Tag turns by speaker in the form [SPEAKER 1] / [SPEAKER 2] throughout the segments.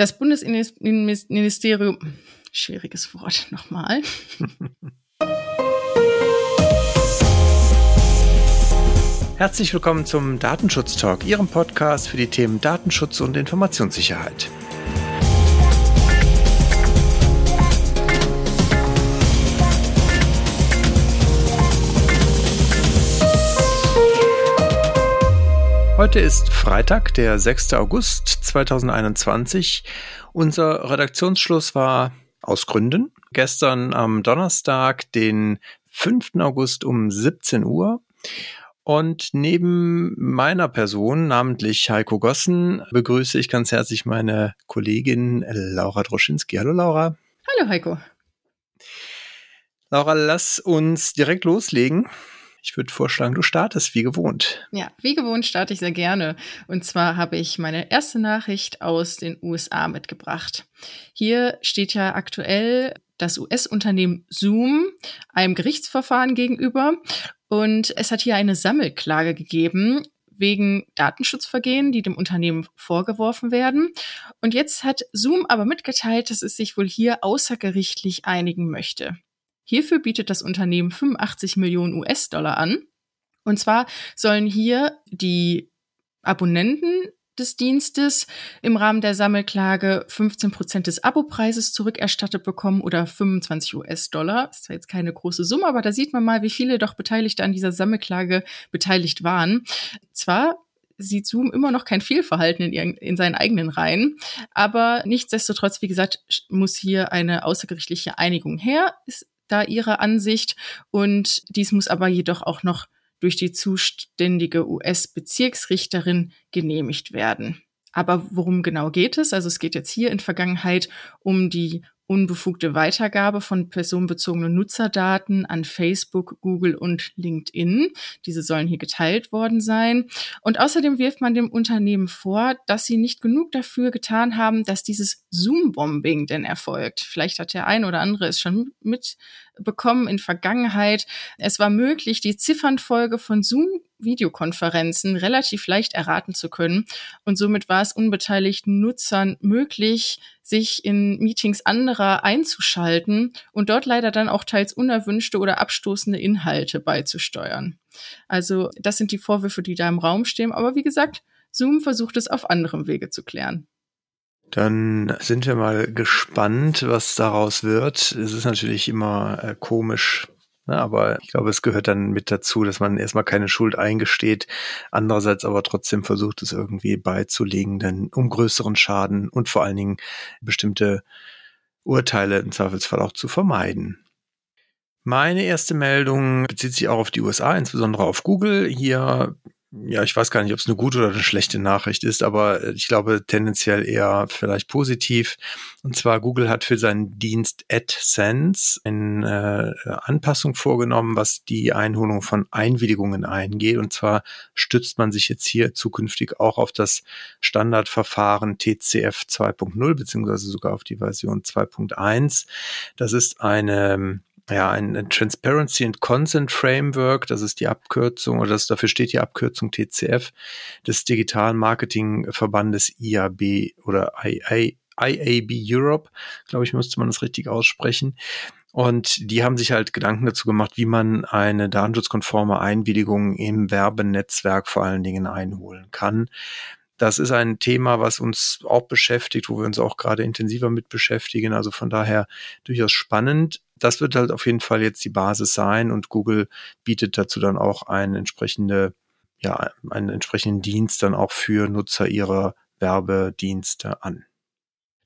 [SPEAKER 1] Das Bundesinnenministerium, schwieriges Wort nochmal.
[SPEAKER 2] Herzlich willkommen zum Datenschutz Talk, Ihrem Podcast für die Themen Datenschutz und Informationssicherheit. Heute ist Freitag, der 6. August 2021. Unser Redaktionsschluss war aus Gründen gestern am Donnerstag, den 5. August um 17 Uhr. Und neben meiner Person, namentlich Heiko Gossen, begrüße ich ganz herzlich meine Kollegin Laura Droschinski. Hallo Laura.
[SPEAKER 1] Hallo Heiko.
[SPEAKER 2] Laura, lass uns direkt loslegen. Ich würde vorschlagen, du startest wie gewohnt.
[SPEAKER 1] Ja, wie gewohnt starte ich sehr gerne. Und zwar habe ich meine erste Nachricht aus den USA mitgebracht. Hier steht ja aktuell das US-Unternehmen Zoom einem Gerichtsverfahren gegenüber. Und es hat hier eine Sammelklage gegeben wegen Datenschutzvergehen, die dem Unternehmen vorgeworfen werden. Und jetzt hat Zoom aber mitgeteilt, dass es sich wohl hier außergerichtlich einigen möchte. Hierfür bietet das Unternehmen 85 Millionen US-Dollar an. Und zwar sollen hier die Abonnenten des Dienstes im Rahmen der Sammelklage 15 Prozent des Abopreises zurückerstattet bekommen oder 25 US-Dollar. Ist zwar jetzt keine große Summe, aber da sieht man mal, wie viele doch Beteiligte an dieser Sammelklage beteiligt waren. Zwar sieht Zoom immer noch kein Fehlverhalten in, ihren, in seinen eigenen Reihen. Aber nichtsdestotrotz, wie gesagt, muss hier eine außergerichtliche Einigung her. Ist da ihre Ansicht. Und dies muss aber jedoch auch noch durch die zuständige US-Bezirksrichterin genehmigt werden. Aber worum genau geht es? Also es geht jetzt hier in Vergangenheit um die unbefugte Weitergabe von personenbezogenen Nutzerdaten an Facebook, Google und LinkedIn. Diese sollen hier geteilt worden sein. Und außerdem wirft man dem Unternehmen vor, dass sie nicht genug dafür getan haben, dass dieses Zoom-Bombing denn erfolgt. Vielleicht hat der ein oder andere es schon mitbekommen in Vergangenheit. Es war möglich, die Ziffernfolge von Zoom Videokonferenzen relativ leicht erraten zu können. Und somit war es unbeteiligten Nutzern möglich, sich in Meetings anderer einzuschalten und dort leider dann auch teils unerwünschte oder abstoßende Inhalte beizusteuern. Also das sind die Vorwürfe, die da im Raum stehen. Aber wie gesagt, Zoom versucht es auf anderem Wege zu klären.
[SPEAKER 2] Dann sind wir mal gespannt, was daraus wird. Es ist natürlich immer äh, komisch, aber ich glaube, es gehört dann mit dazu, dass man erstmal keine Schuld eingesteht, andererseits aber trotzdem versucht, es irgendwie beizulegen, denn um größeren Schaden und vor allen Dingen bestimmte Urteile im Zweifelsfall auch zu vermeiden. Meine erste Meldung bezieht sich auch auf die USA, insbesondere auf Google. Hier ja, ich weiß gar nicht, ob es eine gute oder eine schlechte Nachricht ist, aber äh, ich glaube tendenziell eher vielleicht positiv. Und zwar Google hat für seinen Dienst AdSense eine äh, Anpassung vorgenommen, was die Einholung von Einwilligungen eingeht. Und zwar stützt man sich jetzt hier zukünftig auch auf das Standardverfahren TCF 2.0 beziehungsweise sogar auf die Version 2.1. Das ist eine ja, ein Transparency and Consent Framework, das ist die Abkürzung oder das, dafür steht die Abkürzung TCF des Digitalen Marketing Verbandes IAB oder IA, IAB Europe, glaube ich, müsste man das richtig aussprechen. Und die haben sich halt Gedanken dazu gemacht, wie man eine datenschutzkonforme Einwilligung im Werbenetzwerk vor allen Dingen einholen kann. Das ist ein Thema, was uns auch beschäftigt, wo wir uns auch gerade intensiver mit beschäftigen. Also von daher durchaus spannend das wird halt auf jeden Fall jetzt die Basis sein und Google bietet dazu dann auch einen entsprechende, ja, einen entsprechenden Dienst dann auch für Nutzer ihrer Werbedienste an.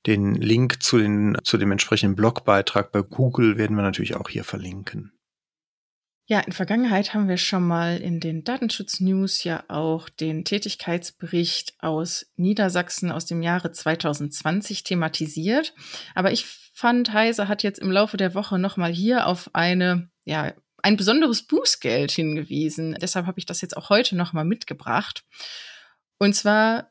[SPEAKER 2] Den Link zu, den, zu dem entsprechenden Blogbeitrag bei Google werden wir natürlich auch hier verlinken.
[SPEAKER 1] Ja, in Vergangenheit haben wir schon mal in den Datenschutz-News ja auch den Tätigkeitsbericht aus Niedersachsen aus dem Jahre 2020 thematisiert. Aber ich fand, Heise hat jetzt im Laufe der Woche nochmal hier auf eine, ja, ein besonderes Bußgeld hingewiesen. Deshalb habe ich das jetzt auch heute nochmal mitgebracht. Und zwar,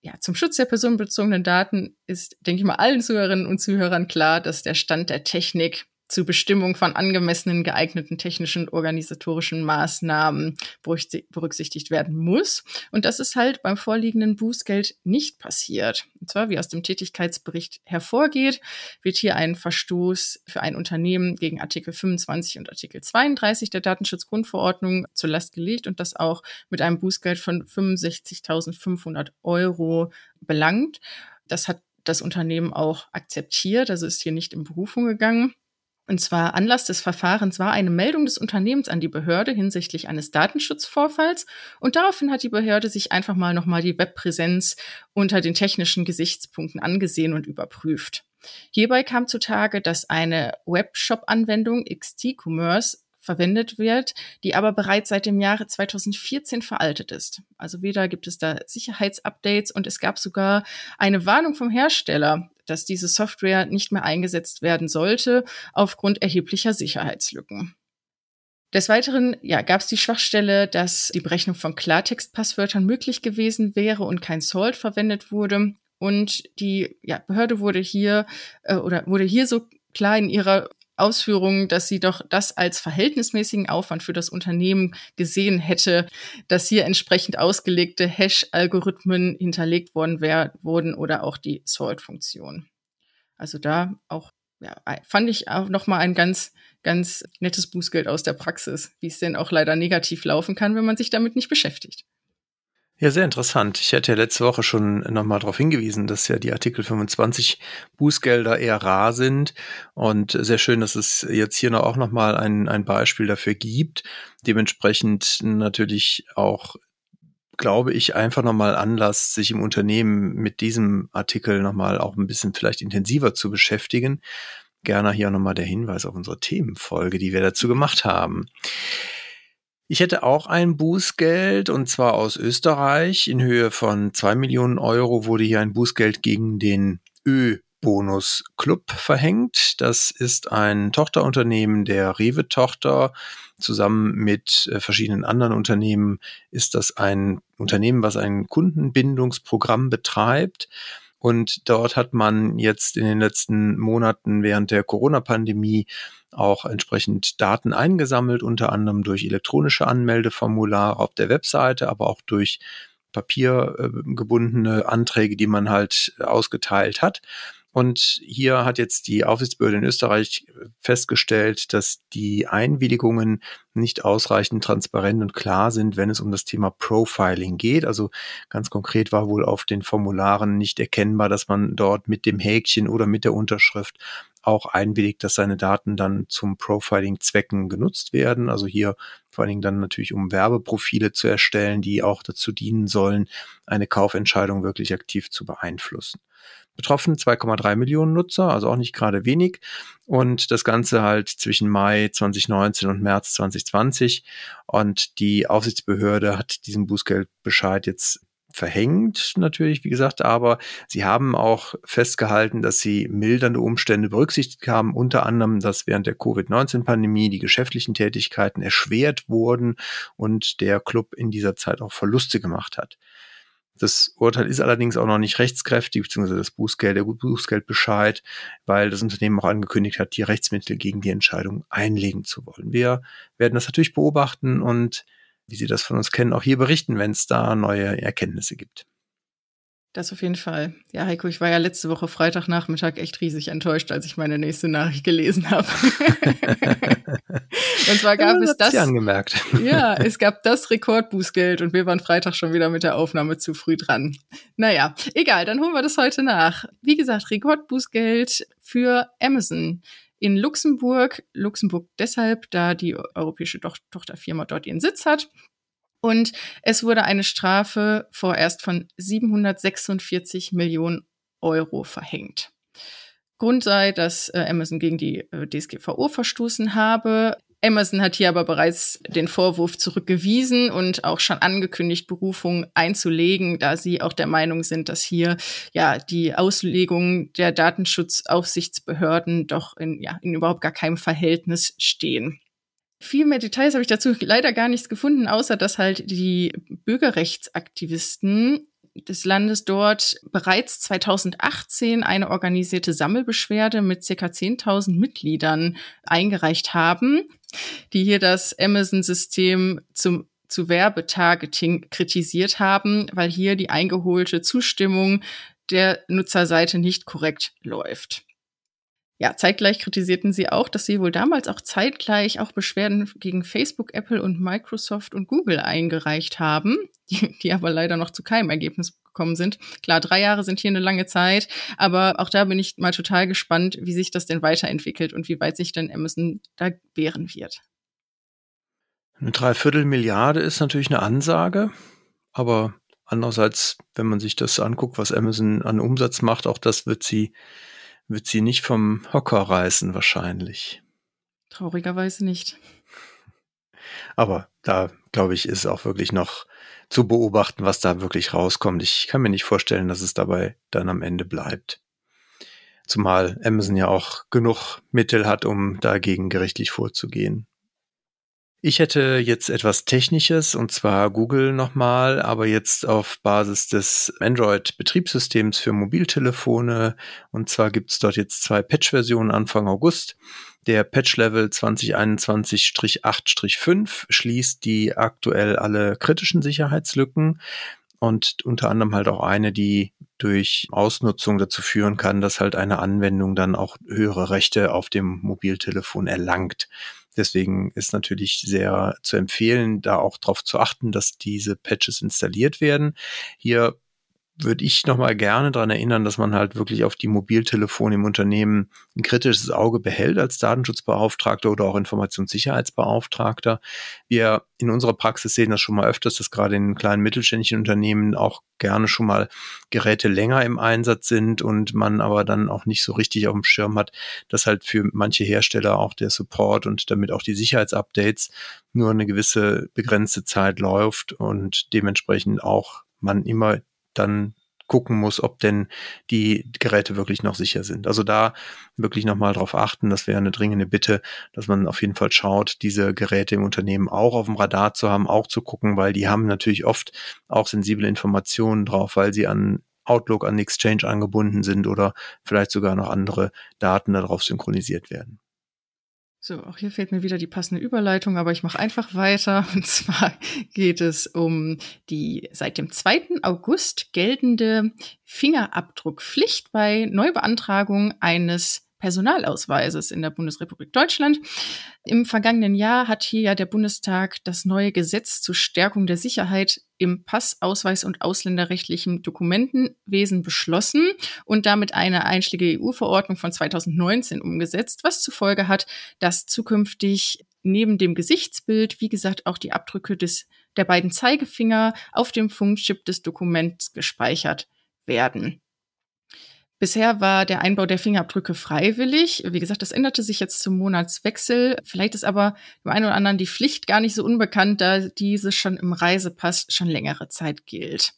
[SPEAKER 1] ja, zum Schutz der personenbezogenen Daten ist, denke ich mal, allen Zuhörerinnen und Zuhörern klar, dass der Stand der Technik zur Bestimmung von angemessenen, geeigneten technischen und organisatorischen Maßnahmen berücksichtigt werden muss. Und das ist halt beim vorliegenden Bußgeld nicht passiert. Und zwar, wie aus dem Tätigkeitsbericht hervorgeht, wird hier ein Verstoß für ein Unternehmen gegen Artikel 25 und Artikel 32 der Datenschutzgrundverordnung zur Last gelegt und das auch mit einem Bußgeld von 65.500 Euro belangt. Das hat das Unternehmen auch akzeptiert, also ist hier nicht in Berufung gegangen. Und zwar Anlass des Verfahrens war eine Meldung des Unternehmens an die Behörde hinsichtlich eines Datenschutzvorfalls. Und daraufhin hat die Behörde sich einfach mal nochmal die Webpräsenz unter den technischen Gesichtspunkten angesehen und überprüft. Hierbei kam zutage, dass eine Webshop-Anwendung XT Commerce verwendet wird, die aber bereits seit dem Jahre 2014 veraltet ist. Also weder gibt es da Sicherheitsupdates und es gab sogar eine Warnung vom Hersteller, dass diese Software nicht mehr eingesetzt werden sollte aufgrund erheblicher Sicherheitslücken. Des Weiteren ja, gab es die Schwachstelle, dass die Berechnung von Klartextpasswörtern möglich gewesen wäre und kein Salt verwendet wurde. Und die ja, Behörde wurde hier äh, oder wurde hier so klar in ihrer Ausführungen, dass sie doch das als verhältnismäßigen Aufwand für das Unternehmen gesehen hätte, dass hier entsprechend ausgelegte Hash-Algorithmen hinterlegt worden wurden oder auch die Sort-Funktion. Also da auch ja, fand ich auch noch mal ein ganz ganz nettes Bußgeld aus der Praxis, wie es denn auch leider negativ laufen kann, wenn man sich damit nicht beschäftigt.
[SPEAKER 2] Ja, sehr interessant. Ich hätte ja letzte Woche schon nochmal darauf hingewiesen, dass ja die Artikel 25 Bußgelder eher rar sind. Und sehr schön, dass es jetzt hier noch auch nochmal ein, ein Beispiel dafür gibt. Dementsprechend natürlich auch glaube ich, einfach nochmal Anlass, sich im Unternehmen mit diesem Artikel nochmal auch ein bisschen vielleicht intensiver zu beschäftigen. Gerne hier nochmal der Hinweis auf unsere Themenfolge, die wir dazu gemacht haben. Ich hätte auch ein Bußgeld und zwar aus Österreich. In Höhe von zwei Millionen Euro wurde hier ein Bußgeld gegen den Ö-Bonus Club verhängt. Das ist ein Tochterunternehmen der Rewe-Tochter. Zusammen mit äh, verschiedenen anderen Unternehmen ist das ein Unternehmen, was ein Kundenbindungsprogramm betreibt. Und dort hat man jetzt in den letzten Monaten während der Corona-Pandemie auch entsprechend Daten eingesammelt, unter anderem durch elektronische Anmeldeformulare auf der Webseite, aber auch durch papiergebundene Anträge, die man halt ausgeteilt hat. Und hier hat jetzt die Aufsichtsbehörde in Österreich festgestellt, dass die Einwilligungen nicht ausreichend transparent und klar sind, wenn es um das Thema Profiling geht. Also ganz konkret war wohl auf den Formularen nicht erkennbar, dass man dort mit dem Häkchen oder mit der Unterschrift auch einwilligt, dass seine Daten dann zum Profiling-Zwecken genutzt werden. Also hier vor allen Dingen dann natürlich, um Werbeprofile zu erstellen, die auch dazu dienen sollen, eine Kaufentscheidung wirklich aktiv zu beeinflussen betroffen, 2,3 Millionen Nutzer, also auch nicht gerade wenig. Und das Ganze halt zwischen Mai 2019 und März 2020. Und die Aufsichtsbehörde hat diesen Bußgeldbescheid jetzt verhängt, natürlich, wie gesagt, aber sie haben auch festgehalten, dass sie mildernde Umstände berücksichtigt haben, unter anderem, dass während der Covid-19-Pandemie die geschäftlichen Tätigkeiten erschwert wurden und der Club in dieser Zeit auch Verluste gemacht hat. Das Urteil ist allerdings auch noch nicht rechtskräftig, beziehungsweise das Bußgeld, der Bußgeldbescheid, weil das Unternehmen auch angekündigt hat, die Rechtsmittel gegen die Entscheidung einlegen zu wollen. Wir werden das natürlich beobachten und, wie Sie das von uns kennen, auch hier berichten, wenn es da neue Erkenntnisse gibt.
[SPEAKER 1] Das auf jeden Fall. Ja, Heiko, ich war ja letzte Woche Freitagnachmittag echt riesig enttäuscht, als ich meine nächste Nachricht gelesen habe. und zwar gab ja, es das.
[SPEAKER 2] angemerkt.
[SPEAKER 1] ja, es gab das Rekordbußgeld und wir waren Freitag schon wieder mit der Aufnahme zu früh dran. Naja, egal, dann holen wir das heute nach. Wie gesagt, Rekordbußgeld für Amazon in Luxemburg. Luxemburg deshalb, da die europäische Tochterfirma dort ihren Sitz hat. Und es wurde eine Strafe vorerst von 746 Millionen Euro verhängt. Grund sei, dass äh, Amazon gegen die äh, DSGVO verstoßen habe. Amazon hat hier aber bereits den Vorwurf zurückgewiesen und auch schon angekündigt, Berufung einzulegen, da sie auch der Meinung sind, dass hier ja die Auslegung der Datenschutzaufsichtsbehörden doch in, ja, in überhaupt gar keinem Verhältnis stehen. Viel mehr Details habe ich dazu leider gar nichts gefunden, außer dass halt die Bürgerrechtsaktivisten des Landes dort bereits 2018 eine organisierte Sammelbeschwerde mit ca. 10.000 Mitgliedern eingereicht haben, die hier das Amazon-System zum zu Werbetargeting kritisiert haben, weil hier die eingeholte Zustimmung der Nutzerseite nicht korrekt läuft. Ja, zeitgleich kritisierten sie auch, dass sie wohl damals auch zeitgleich auch Beschwerden gegen Facebook, Apple und Microsoft und Google eingereicht haben, die, die aber leider noch zu keinem Ergebnis gekommen sind. Klar, drei Jahre sind hier eine lange Zeit, aber auch da bin ich mal total gespannt, wie sich das denn weiterentwickelt und wie weit sich denn Amazon da wehren wird.
[SPEAKER 2] Eine Dreiviertelmilliarde ist natürlich eine Ansage, aber andererseits, wenn man sich das anguckt, was Amazon an Umsatz macht, auch das wird sie wird sie nicht vom Hocker reißen wahrscheinlich.
[SPEAKER 1] Traurigerweise nicht.
[SPEAKER 2] Aber da, glaube ich, ist auch wirklich noch zu beobachten, was da wirklich rauskommt. Ich kann mir nicht vorstellen, dass es dabei dann am Ende bleibt. Zumal Amazon ja auch genug Mittel hat, um dagegen gerichtlich vorzugehen. Ich hätte jetzt etwas Technisches und zwar Google nochmal, aber jetzt auf Basis des Android-Betriebssystems für Mobiltelefone. Und zwar gibt es dort jetzt zwei Patch-Versionen Anfang August. Der Patch-Level 2021-8-5 schließt die aktuell alle kritischen Sicherheitslücken und unter anderem halt auch eine, die durch Ausnutzung dazu führen kann, dass halt eine Anwendung dann auch höhere Rechte auf dem Mobiltelefon erlangt. Deswegen ist natürlich sehr zu empfehlen, da auch darauf zu achten, dass diese Patches installiert werden. Hier würde ich nochmal gerne daran erinnern, dass man halt wirklich auf die Mobiltelefone im Unternehmen ein kritisches Auge behält als Datenschutzbeauftragter oder auch Informationssicherheitsbeauftragter. Wir in unserer Praxis sehen das schon mal öfters, dass gerade in kleinen mittelständischen Unternehmen auch gerne schon mal Geräte länger im Einsatz sind und man aber dann auch nicht so richtig auf dem Schirm hat, dass halt für manche Hersteller auch der Support und damit auch die Sicherheitsupdates nur eine gewisse begrenzte Zeit läuft und dementsprechend auch man immer dann gucken muss, ob denn die Geräte wirklich noch sicher sind. Also da wirklich nochmal drauf achten, das wäre eine dringende Bitte, dass man auf jeden Fall schaut, diese Geräte im Unternehmen auch auf dem Radar zu haben, auch zu gucken, weil die haben natürlich oft auch sensible Informationen drauf, weil sie an Outlook, an Exchange angebunden sind oder vielleicht sogar noch andere Daten darauf synchronisiert werden.
[SPEAKER 1] So, auch hier fehlt mir wieder die passende Überleitung, aber ich mache einfach weiter. Und zwar geht es um die seit dem 2. August geltende Fingerabdruckpflicht bei Neubeantragung eines Personalausweises in der Bundesrepublik Deutschland. Im vergangenen Jahr hat hier ja der Bundestag das neue Gesetz zur Stärkung der Sicherheit im Pass, Ausweis und ausländerrechtlichen Dokumentenwesen beschlossen und damit eine einschlägige EU-Verordnung von 2019 umgesetzt, was zur Folge hat, dass zukünftig neben dem Gesichtsbild, wie gesagt, auch die Abdrücke des, der beiden Zeigefinger auf dem Funkchip des Dokuments gespeichert werden. Bisher war der Einbau der Fingerabdrücke freiwillig. Wie gesagt, das änderte sich jetzt zum Monatswechsel. Vielleicht ist aber dem einen oder anderen die Pflicht gar nicht so unbekannt, da diese schon im Reisepass schon längere Zeit gilt.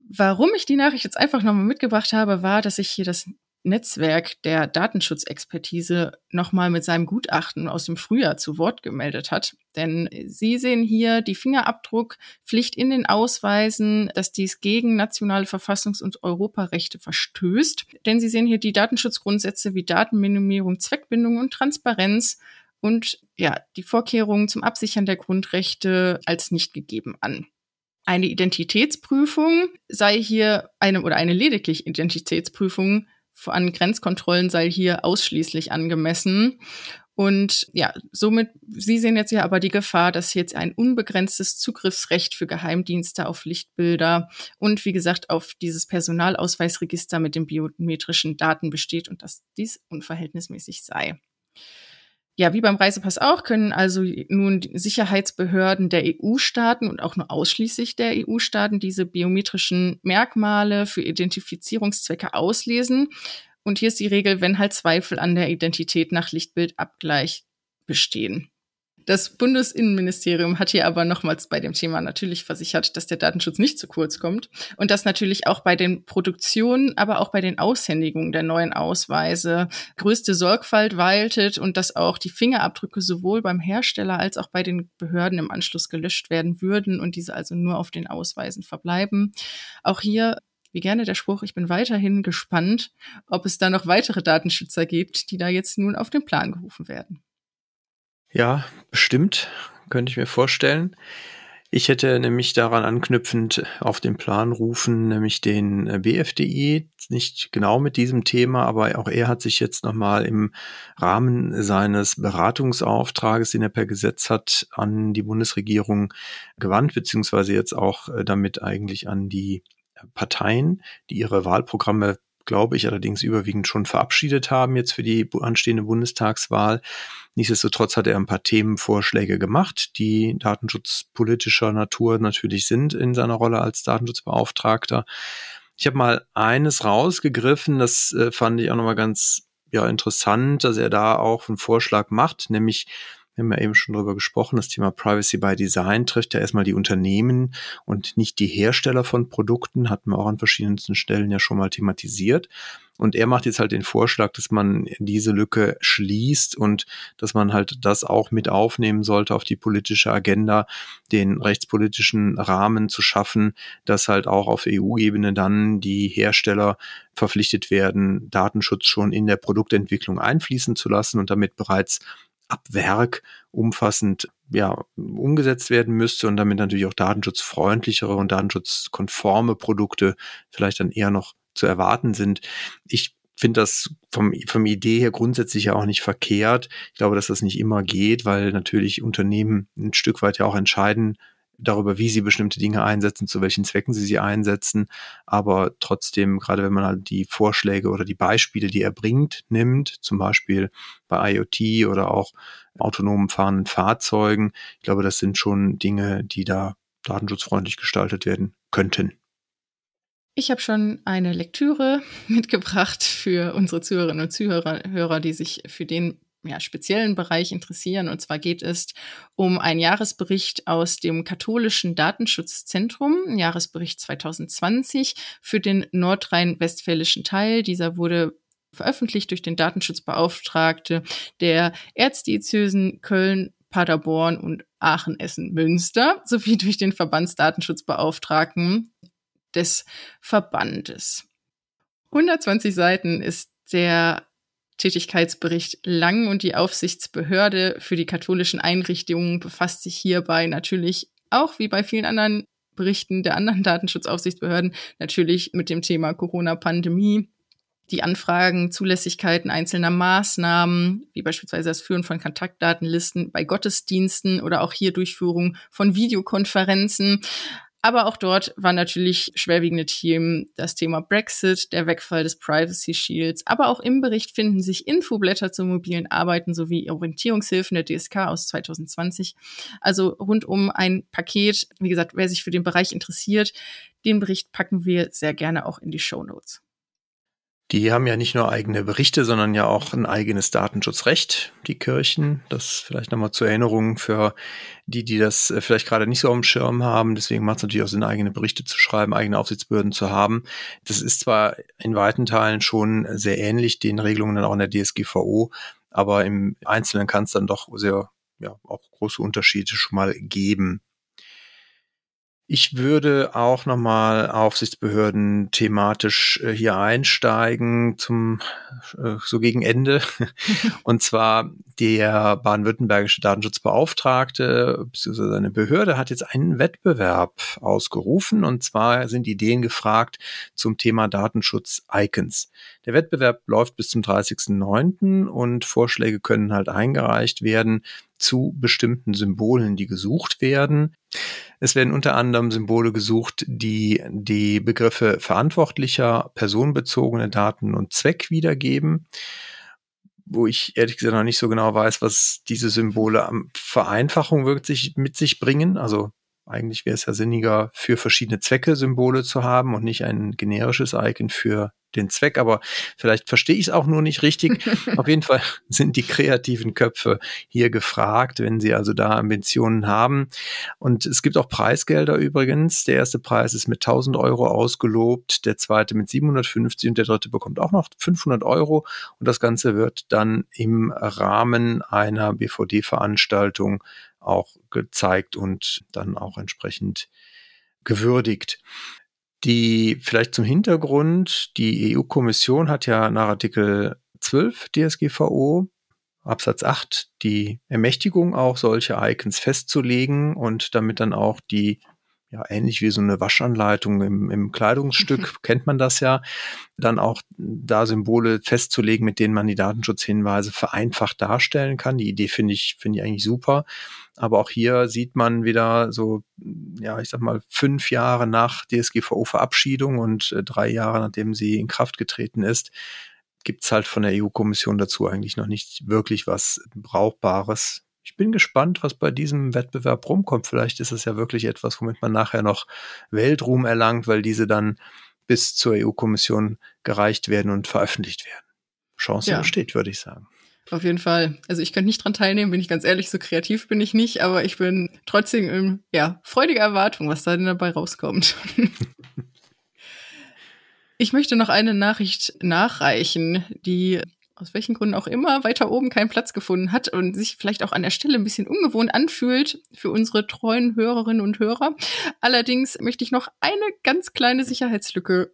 [SPEAKER 1] Warum ich die Nachricht jetzt einfach nochmal mitgebracht habe, war, dass ich hier das Netzwerk der Datenschutzexpertise nochmal mit seinem Gutachten aus dem Frühjahr zu Wort gemeldet hat. Denn Sie sehen hier die Fingerabdruckpflicht in den Ausweisen, dass dies gegen nationale Verfassungs- und Europarechte verstößt. Denn Sie sehen hier die Datenschutzgrundsätze wie Datenminimierung, Zweckbindung und Transparenz und ja, die Vorkehrungen zum Absichern der Grundrechte als nicht gegeben an. Eine Identitätsprüfung sei hier eine oder eine lediglich Identitätsprüfung an Grenzkontrollen sei hier ausschließlich angemessen. Und ja, somit, Sie sehen jetzt ja aber die Gefahr, dass jetzt ein unbegrenztes Zugriffsrecht für Geheimdienste auf Lichtbilder und wie gesagt auf dieses Personalausweisregister mit den biometrischen Daten besteht und dass dies unverhältnismäßig sei. Ja, wie beim Reisepass auch können also nun Sicherheitsbehörden der EU-Staaten und auch nur ausschließlich der EU-Staaten diese biometrischen Merkmale für Identifizierungszwecke auslesen. Und hier ist die Regel, wenn halt Zweifel an der Identität nach Lichtbildabgleich bestehen. Das Bundesinnenministerium hat hier aber nochmals bei dem Thema natürlich versichert, dass der Datenschutz nicht zu kurz kommt und dass natürlich auch bei den Produktionen, aber auch bei den Aushändigungen der neuen Ausweise größte Sorgfalt waltet und dass auch die Fingerabdrücke sowohl beim Hersteller als auch bei den Behörden im Anschluss gelöscht werden würden und diese also nur auf den Ausweisen verbleiben. Auch hier wie gerne der Spruch, ich bin weiterhin gespannt, ob es da noch weitere Datenschützer gibt, die da jetzt nun auf den Plan gerufen werden.
[SPEAKER 2] Ja, bestimmt, könnte ich mir vorstellen. Ich hätte nämlich daran anknüpfend auf den Plan rufen, nämlich den äh, BFDI, nicht genau mit diesem Thema, aber auch er hat sich jetzt nochmal im Rahmen seines Beratungsauftrages, den er per Gesetz hat, an die Bundesregierung gewandt, beziehungsweise jetzt auch äh, damit eigentlich an die Parteien, die ihre Wahlprogramme glaube ich, allerdings überwiegend schon verabschiedet haben jetzt für die anstehende Bundestagswahl. Nichtsdestotrotz hat er ein paar Themenvorschläge gemacht, die datenschutzpolitischer Natur natürlich sind in seiner Rolle als Datenschutzbeauftragter. Ich habe mal eines rausgegriffen, das äh, fand ich auch nochmal ganz ja, interessant, dass er da auch einen Vorschlag macht, nämlich wir haben ja eben schon drüber gesprochen, das Thema Privacy by Design trifft ja erstmal die Unternehmen und nicht die Hersteller von Produkten, hatten wir auch an verschiedensten Stellen ja schon mal thematisiert. Und er macht jetzt halt den Vorschlag, dass man diese Lücke schließt und dass man halt das auch mit aufnehmen sollte auf die politische Agenda, den rechtspolitischen Rahmen zu schaffen, dass halt auch auf EU-Ebene dann die Hersteller verpflichtet werden, Datenschutz schon in der Produktentwicklung einfließen zu lassen und damit bereits ab Werk umfassend ja, umgesetzt werden müsste und damit natürlich auch datenschutzfreundlichere und datenschutzkonforme Produkte vielleicht dann eher noch zu erwarten sind. Ich finde das vom, vom Idee her grundsätzlich ja auch nicht verkehrt. Ich glaube, dass das nicht immer geht, weil natürlich Unternehmen ein Stück weit ja auch entscheiden darüber, wie sie bestimmte Dinge einsetzen, zu welchen Zwecken sie sie einsetzen. Aber trotzdem, gerade wenn man halt die Vorschläge oder die Beispiele, die er bringt, nimmt, zum Beispiel bei IoT oder auch autonomen fahrenden Fahrzeugen, ich glaube, das sind schon Dinge, die da datenschutzfreundlich gestaltet werden könnten.
[SPEAKER 1] Ich habe schon eine Lektüre mitgebracht für unsere Zuhörerinnen und Zuhörer, die sich für den ja, speziellen Bereich interessieren. Und zwar geht es um einen Jahresbericht aus dem katholischen Datenschutzzentrum, Jahresbericht 2020 für den nordrhein-westfälischen Teil. Dieser wurde veröffentlicht durch den Datenschutzbeauftragte der Erzdiözesen Köln, Paderborn und Aachen, Essen, Münster sowie durch den Verbandsdatenschutzbeauftragten des Verbandes. 120 Seiten ist der Tätigkeitsbericht lang und die Aufsichtsbehörde für die katholischen Einrichtungen befasst sich hierbei natürlich auch wie bei vielen anderen Berichten der anderen Datenschutzaufsichtsbehörden natürlich mit dem Thema Corona-Pandemie. Die Anfragen, Zulässigkeiten einzelner Maßnahmen, wie beispielsweise das Führen von Kontaktdatenlisten bei Gottesdiensten oder auch hier Durchführung von Videokonferenzen, aber auch dort waren natürlich schwerwiegende Themen das Thema Brexit, der Wegfall des Privacy Shields. Aber auch im Bericht finden sich Infoblätter zu mobilen Arbeiten sowie Orientierungshilfen der DSK aus 2020. Also rundum ein Paket. Wie gesagt, wer sich für den Bereich interessiert, den Bericht packen wir sehr gerne auch in die Show Notes.
[SPEAKER 2] Die haben ja nicht nur eigene Berichte, sondern ja auch ein eigenes Datenschutzrecht, die Kirchen. Das vielleicht nochmal zur Erinnerung für die, die das äh, vielleicht gerade nicht so dem Schirm haben. Deswegen macht es natürlich auch Sinn, eigene Berichte zu schreiben, eigene Aufsichtsbehörden zu haben. Das ist zwar in weiten Teilen schon sehr ähnlich den Regelungen dann auch in der DSGVO, aber im Einzelnen kann es dann doch sehr, ja, auch große Unterschiede schon mal geben. Ich würde auch nochmal Aufsichtsbehörden thematisch äh, hier einsteigen zum äh, so gegen Ende. Und zwar der baden-württembergische Datenschutzbeauftragte bzw. seine Behörde hat jetzt einen Wettbewerb ausgerufen. Und zwar sind Ideen gefragt zum Thema Datenschutz-Icons. Der Wettbewerb läuft bis zum 30.09. und Vorschläge können halt eingereicht werden zu bestimmten Symbolen, die gesucht werden. Es werden unter anderem Symbole gesucht, die die Begriffe verantwortlicher, personenbezogene Daten und Zweck wiedergeben, wo ich ehrlich gesagt noch nicht so genau weiß, was diese Symbole am Vereinfachung wirklich mit sich bringen. Also eigentlich wäre es ja sinniger, für verschiedene Zwecke Symbole zu haben und nicht ein generisches Icon für den Zweck, aber vielleicht verstehe ich es auch nur nicht richtig. Auf jeden Fall sind die kreativen Köpfe hier gefragt, wenn sie also da Ambitionen haben. Und es gibt auch Preisgelder übrigens. Der erste Preis ist mit 1000 Euro ausgelobt, der zweite mit 750 und der dritte bekommt auch noch 500 Euro. Und das Ganze wird dann im Rahmen einer BVD-Veranstaltung auch gezeigt und dann auch entsprechend gewürdigt. Die vielleicht zum Hintergrund, die EU-Kommission hat ja nach Artikel 12 DSGVO Absatz 8 die Ermächtigung auch solche Icons festzulegen und damit dann auch die ja, ähnlich wie so eine Waschanleitung im, im Kleidungsstück, kennt man das ja, dann auch da Symbole festzulegen, mit denen man die Datenschutzhinweise vereinfacht darstellen kann. Die Idee finde ich, finde ich eigentlich super. Aber auch hier sieht man wieder so, ja, ich sag mal, fünf Jahre nach DSGVO-Verabschiedung und äh, drei Jahre nachdem sie in Kraft getreten ist, gibt's halt von der EU-Kommission dazu eigentlich noch nicht wirklich was Brauchbares. Ich bin gespannt, was bei diesem Wettbewerb rumkommt. Vielleicht ist es ja wirklich etwas, womit man nachher noch Weltruhm erlangt, weil diese dann bis zur EU-Kommission gereicht werden und veröffentlicht werden. Chance ja. besteht, würde ich sagen.
[SPEAKER 1] Auf jeden Fall. Also ich könnte nicht dran teilnehmen, bin ich ganz ehrlich, so kreativ bin ich nicht, aber ich bin trotzdem in ja, freudiger Erwartung, was da denn dabei rauskommt. ich möchte noch eine Nachricht nachreichen, die aus welchen Gründen auch immer weiter oben keinen Platz gefunden hat und sich vielleicht auch an der Stelle ein bisschen ungewohnt anfühlt für unsere treuen Hörerinnen und Hörer. Allerdings möchte ich noch eine ganz kleine Sicherheitslücke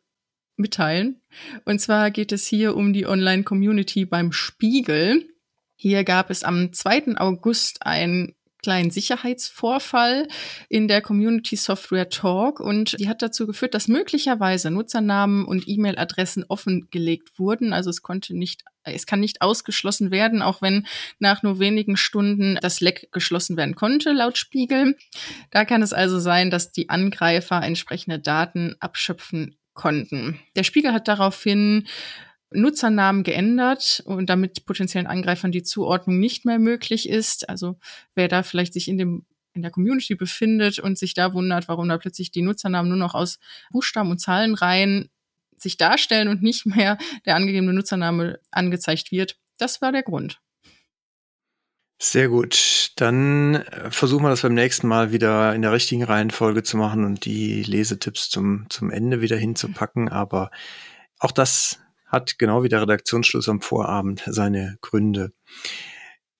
[SPEAKER 1] mitteilen. Und zwar geht es hier um die Online-Community beim Spiegel. Hier gab es am 2. August einen kleinen Sicherheitsvorfall in der Community Software Talk und die hat dazu geführt, dass möglicherweise Nutzernamen und E-Mail-Adressen offengelegt wurden. Also es konnte nicht, es kann nicht ausgeschlossen werden, auch wenn nach nur wenigen Stunden das Leck geschlossen werden konnte, laut Spiegel. Da kann es also sein, dass die Angreifer entsprechende Daten abschöpfen konnten. Der Spiegel hat daraufhin Nutzernamen geändert und damit potenziellen Angreifern die Zuordnung nicht mehr möglich ist. Also wer da vielleicht sich in dem in der Community befindet und sich da wundert, warum da plötzlich die Nutzernamen nur noch aus Buchstaben und Zahlenreihen sich darstellen und nicht mehr der angegebene Nutzername angezeigt wird. Das war der Grund.
[SPEAKER 2] Sehr gut. Dann äh, versuchen wir das beim nächsten Mal wieder in der richtigen Reihenfolge zu machen und die Lesetipps zum, zum Ende wieder hinzupacken. Aber auch das hat genau wie der Redaktionsschluss am Vorabend seine Gründe.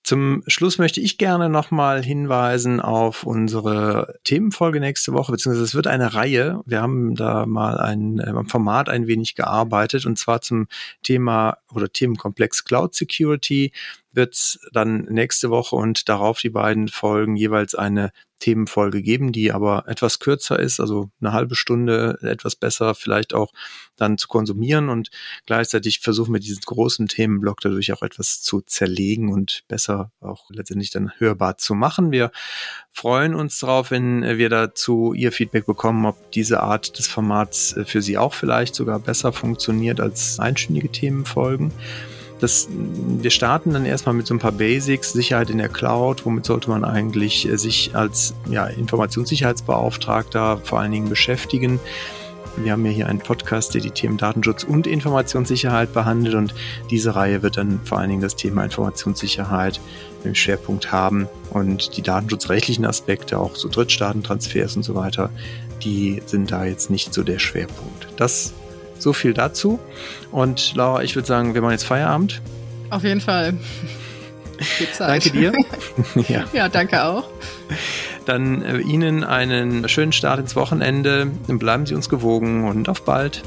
[SPEAKER 2] Zum Schluss möchte ich gerne nochmal hinweisen auf unsere Themenfolge nächste Woche, beziehungsweise es wird eine Reihe. Wir haben da mal ein, äh, am Format ein wenig gearbeitet und zwar zum Thema oder Themenkomplex Cloud Security wird es dann nächste Woche und darauf die beiden Folgen jeweils eine Themenfolge geben, die aber etwas kürzer ist, also eine halbe Stunde etwas besser vielleicht auch dann zu konsumieren und gleichzeitig versuchen wir diesen großen Themenblock dadurch auch etwas zu zerlegen und besser auch letztendlich dann hörbar zu machen. Wir freuen uns darauf, wenn wir dazu Ihr Feedback bekommen, ob diese Art des Formats für Sie auch vielleicht sogar besser funktioniert als einstündige Themenfolgen. Das, wir starten dann erstmal mit so ein paar Basics, Sicherheit in der Cloud, womit sollte man eigentlich äh, sich als ja, Informationssicherheitsbeauftragter vor allen Dingen beschäftigen. Wir haben ja hier einen Podcast, der die Themen Datenschutz und Informationssicherheit behandelt und diese Reihe wird dann vor allen Dingen das Thema Informationssicherheit im Schwerpunkt haben und die datenschutzrechtlichen Aspekte, auch so Drittstaatentransfers und so weiter, die sind da jetzt nicht so der Schwerpunkt. Das so viel dazu. Und Laura, ich würde sagen, wir machen jetzt Feierabend.
[SPEAKER 1] Auf jeden Fall.
[SPEAKER 2] danke dir.
[SPEAKER 1] ja. ja, danke auch.
[SPEAKER 2] Dann äh, Ihnen einen schönen Start ins Wochenende. Bleiben Sie uns gewogen und auf bald.